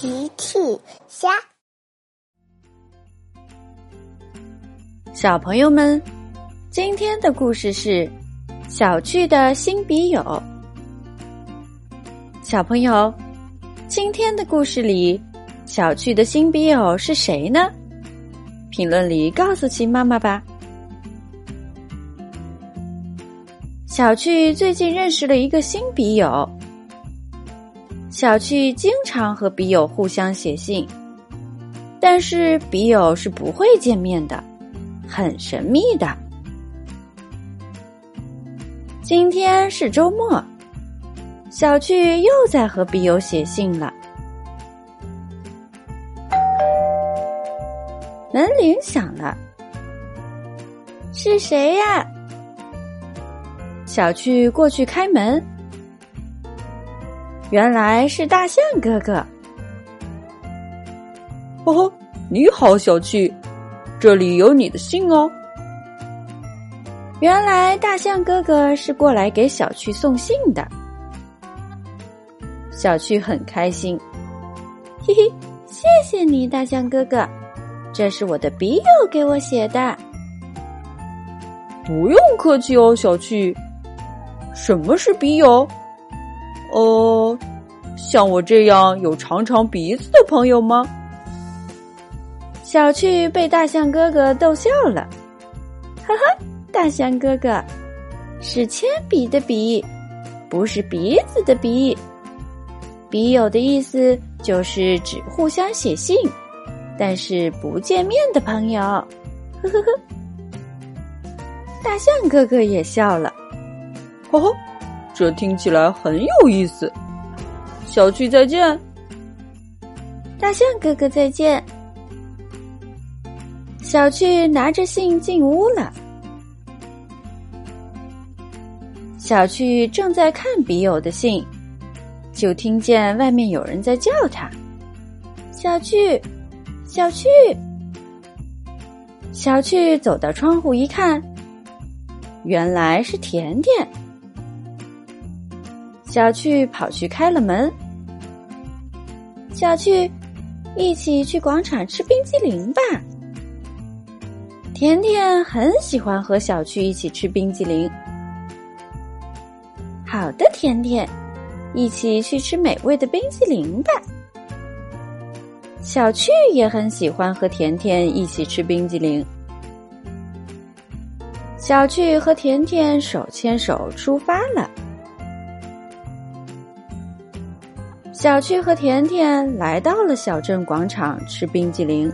奇趣虾，小朋友们，今天的故事是小趣的新笔友。小朋友，今天的故事里，小趣的新笔友是谁呢？评论里告诉奇妈妈吧。小趣最近认识了一个新笔友。小趣经常和笔友互相写信，但是笔友是不会见面的，很神秘的。今天是周末，小趣又在和笔友写信了。门铃响了，是谁呀？小趣过去开门。原来是大象哥哥。哦，你好，小趣，这里有你的信哦。原来大象哥哥是过来给小趣送信的。小趣很开心，嘿嘿，谢谢你，大象哥哥，这是我的笔友给我写的。不用客气哦，小趣。什么是笔友？哦，像我这样有长长鼻子的朋友吗？小趣被大象哥哥逗笑了，哈哈！大象哥哥是铅笔的笔，不是鼻子的鼻。笔友的意思就是只互相写信，但是不见面的朋友。呵呵呵，大象哥哥也笑了，呵呵。这听起来很有意思。小趣再见，大象哥哥再见。小趣拿着信进屋了。小趣正在看笔友的信，就听见外面有人在叫他：“小趣，小趣。”小趣走到窗户一看，原来是甜甜。小趣跑去开了门。小趣，一起去广场吃冰激凌吧。甜甜很喜欢和小趣一起吃冰激凌。好的，甜甜，一起去吃美味的冰激凌吧。小趣也很喜欢和甜甜一起吃冰激凌。小趣和甜甜手牵手出发了。小趣和甜甜来到了小镇广场吃冰激凌。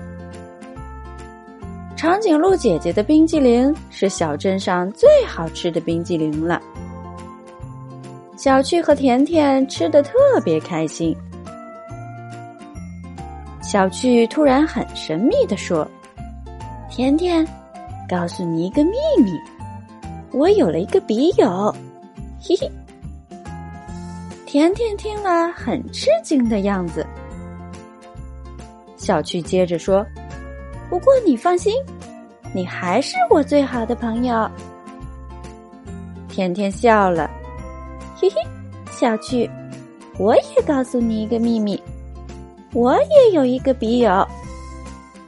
长颈鹿姐姐的冰激凌是小镇上最好吃的冰激凌了。小趣和甜甜吃的特别开心。小趣突然很神秘的说：“甜甜，告诉你一个秘密，我有了一个笔友，嘿嘿。”甜甜听了，很吃惊的样子。小趣接着说：“不过你放心，你还是我最好的朋友。”甜甜笑了，嘿嘿，小趣，我也告诉你一个秘密，我也有一个笔友。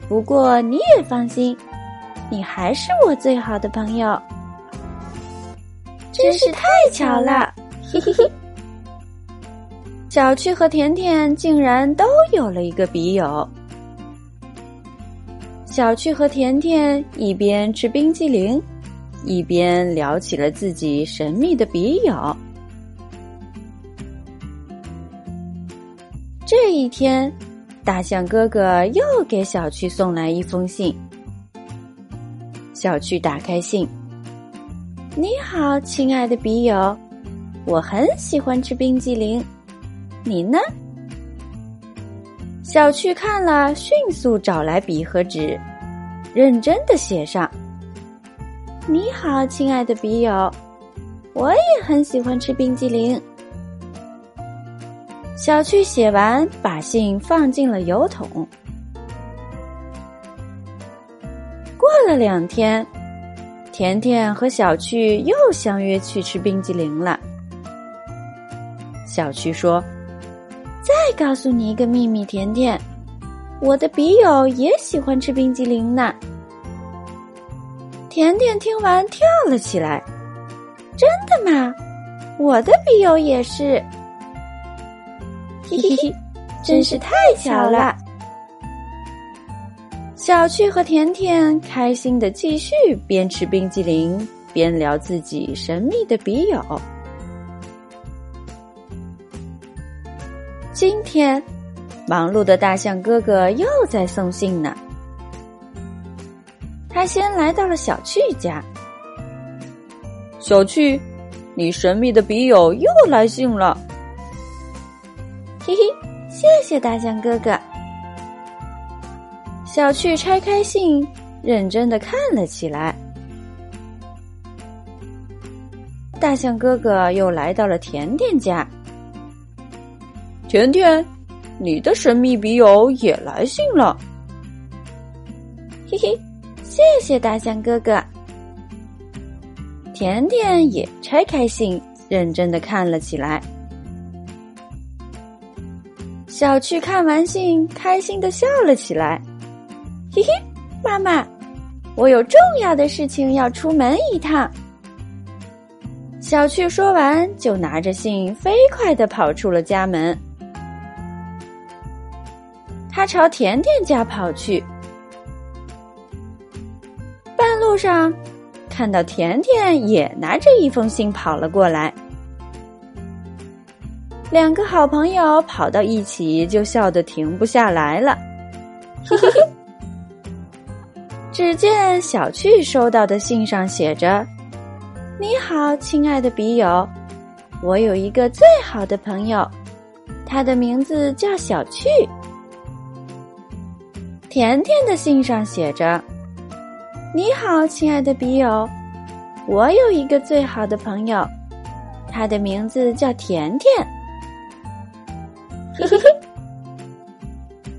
不过你也放心，你还是我最好的朋友。真是太巧了，嘿嘿嘿。小趣和甜甜竟然都有了一个笔友。小趣和甜甜一边吃冰激凌，一边聊起了自己神秘的笔友。这一天，大象哥哥又给小趣送来一封信。小趣打开信：“你好，亲爱的笔友，我很喜欢吃冰激凌。”你呢？小趣看了，迅速找来笔和纸，认真的写上：“你好，亲爱的笔友，我也很喜欢吃冰激凌。”小趣写完，把信放进了邮筒。过了两天，甜甜和小趣又相约去吃冰激凌了。小趣说。再告诉你一个秘密，甜甜，我的笔友也喜欢吃冰激凌呢。甜甜听完跳了起来：“真的吗？我的笔友也是。”嘿嘿嘿，真是太巧了。小趣和甜甜开心的继续边吃冰激凌边聊自己神秘的笔友。今天，忙碌的大象哥哥又在送信呢。他先来到了小趣家。小趣，你神秘的笔友又来信了。嘿嘿，谢谢大象哥哥。小趣拆开信，认真的看了起来。大象哥哥又来到了甜甜家。甜甜，你的神秘笔友也来信了。嘿嘿，谢谢大象哥哥。甜甜也拆开信，认真的看了起来。小趣看完信，开心的笑了起来。嘿嘿，妈妈，我有重要的事情要出门一趟。小趣说完，就拿着信飞快的跑出了家门。朝甜甜家跑去，半路上看到甜甜也拿着一封信跑了过来，两个好朋友跑到一起就笑得停不下来了。只见小趣收到的信上写着：“你好，亲爱的笔友，我有一个最好的朋友，他的名字叫小趣。”甜甜的信上写着：“你好，亲爱的笔友，我有一个最好的朋友，他的名字叫甜甜。”嘿嘿嘿，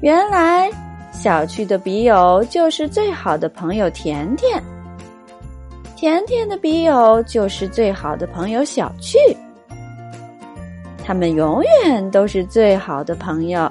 原来小趣的笔友就是最好的朋友甜甜，甜甜的笔友就是最好的朋友小趣，他们永远都是最好的朋友。